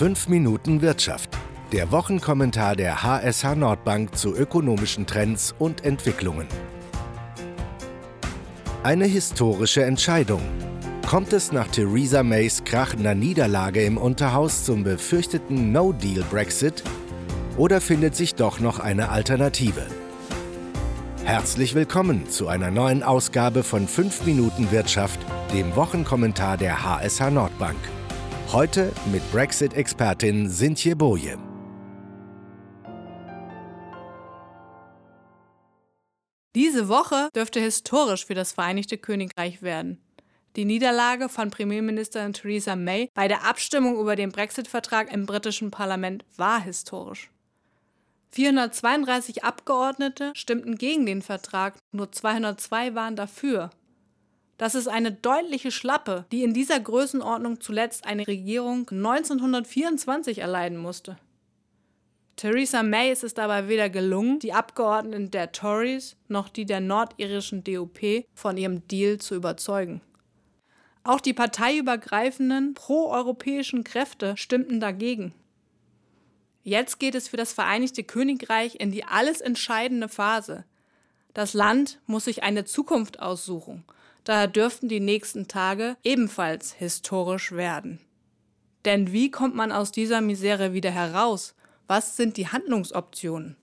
5 Minuten Wirtschaft. Der Wochenkommentar der HSH Nordbank zu ökonomischen Trends und Entwicklungen. Eine historische Entscheidung. Kommt es nach Theresa Mays krachender Niederlage im Unterhaus zum befürchteten No-Deal-Brexit oder findet sich doch noch eine Alternative? Herzlich willkommen zu einer neuen Ausgabe von 5 Minuten Wirtschaft, dem Wochenkommentar der HSH Nordbank. Heute mit Brexit-Expertin Sintje Boje. Diese Woche dürfte historisch für das Vereinigte Königreich werden. Die Niederlage von Premierministerin Theresa May bei der Abstimmung über den Brexit-Vertrag im britischen Parlament war historisch. 432 Abgeordnete stimmten gegen den Vertrag, nur 202 waren dafür. Das ist eine deutliche Schlappe, die in dieser Größenordnung zuletzt eine Regierung 1924 erleiden musste. Theresa May ist es dabei weder gelungen, die Abgeordneten der Tories noch die der nordirischen DUP von ihrem Deal zu überzeugen. Auch die parteiübergreifenden proeuropäischen Kräfte stimmten dagegen. Jetzt geht es für das Vereinigte Königreich in die alles entscheidende Phase. Das Land muss sich eine Zukunft aussuchen Daher dürften die nächsten Tage ebenfalls historisch werden. Denn wie kommt man aus dieser Misere wieder heraus? Was sind die Handlungsoptionen?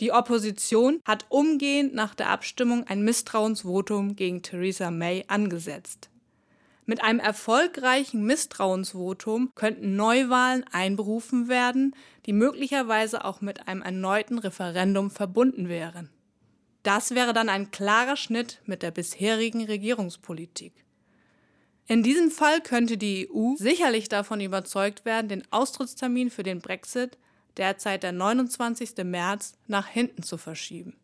Die Opposition hat umgehend nach der Abstimmung ein Misstrauensvotum gegen Theresa May angesetzt. Mit einem erfolgreichen Misstrauensvotum könnten Neuwahlen einberufen werden, die möglicherweise auch mit einem erneuten Referendum verbunden wären. Das wäre dann ein klarer Schnitt mit der bisherigen Regierungspolitik. In diesem Fall könnte die EU sicherlich davon überzeugt werden, den Austrittstermin für den Brexit, derzeit der 29. März, nach hinten zu verschieben.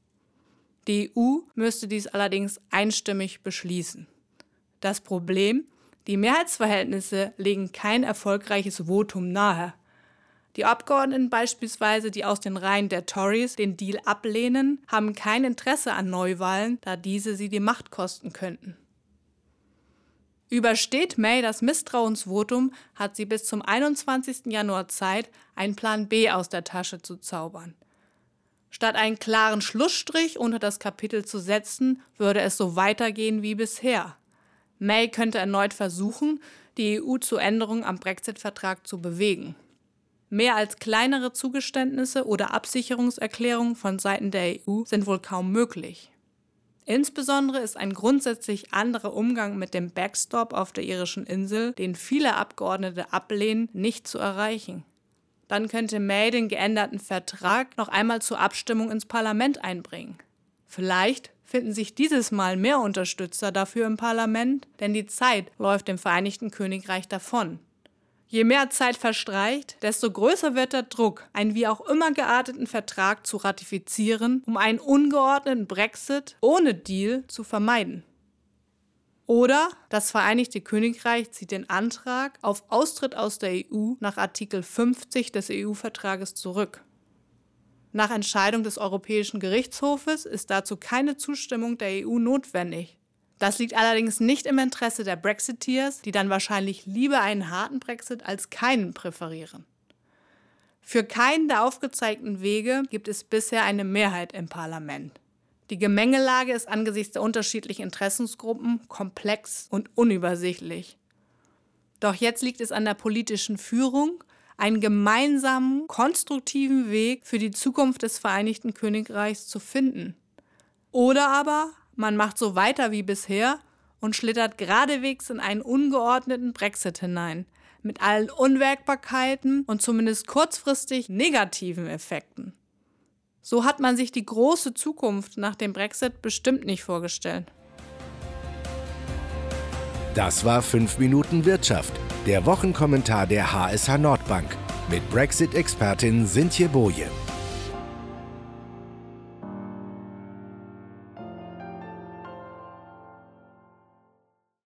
Die EU müsste dies allerdings einstimmig beschließen. Das Problem, die Mehrheitsverhältnisse legen kein erfolgreiches Votum nahe. Die Abgeordneten beispielsweise, die aus den Reihen der Tories den Deal ablehnen, haben kein Interesse an Neuwahlen, da diese sie die Macht kosten könnten. Übersteht May das Misstrauensvotum, hat sie bis zum 21. Januar Zeit, einen Plan B aus der Tasche zu zaubern. Statt einen klaren Schlussstrich unter das Kapitel zu setzen, würde es so weitergehen wie bisher. May könnte erneut versuchen, die EU zu Änderungen am Brexit-Vertrag zu bewegen. Mehr als kleinere Zugeständnisse oder Absicherungserklärungen von Seiten der EU sind wohl kaum möglich. Insbesondere ist ein grundsätzlich anderer Umgang mit dem Backstop auf der irischen Insel, den viele Abgeordnete ablehnen, nicht zu erreichen. Dann könnte May den geänderten Vertrag noch einmal zur Abstimmung ins Parlament einbringen. Vielleicht finden sich dieses Mal mehr Unterstützer dafür im Parlament, denn die Zeit läuft dem Vereinigten Königreich davon. Je mehr Zeit verstreicht, desto größer wird der Druck, einen wie auch immer gearteten Vertrag zu ratifizieren, um einen ungeordneten Brexit ohne Deal zu vermeiden. Oder das Vereinigte Königreich zieht den Antrag auf Austritt aus der EU nach Artikel 50 des EU-Vertrages zurück. Nach Entscheidung des Europäischen Gerichtshofes ist dazu keine Zustimmung der EU notwendig. Das liegt allerdings nicht im Interesse der Brexiteers, die dann wahrscheinlich lieber einen harten Brexit als keinen präferieren. Für keinen der aufgezeigten Wege gibt es bisher eine Mehrheit im Parlament. Die Gemengelage ist angesichts der unterschiedlichen Interessensgruppen komplex und unübersichtlich. Doch jetzt liegt es an der politischen Führung, einen gemeinsamen, konstruktiven Weg für die Zukunft des Vereinigten Königreichs zu finden. Oder aber man macht so weiter wie bisher und schlittert geradewegs in einen ungeordneten Brexit hinein, mit allen Unwägbarkeiten und zumindest kurzfristig negativen Effekten. So hat man sich die große Zukunft nach dem Brexit bestimmt nicht vorgestellt. Das war 5 Minuten Wirtschaft, der Wochenkommentar der HSH Nordbank mit Brexit-Expertin Sintje Boje.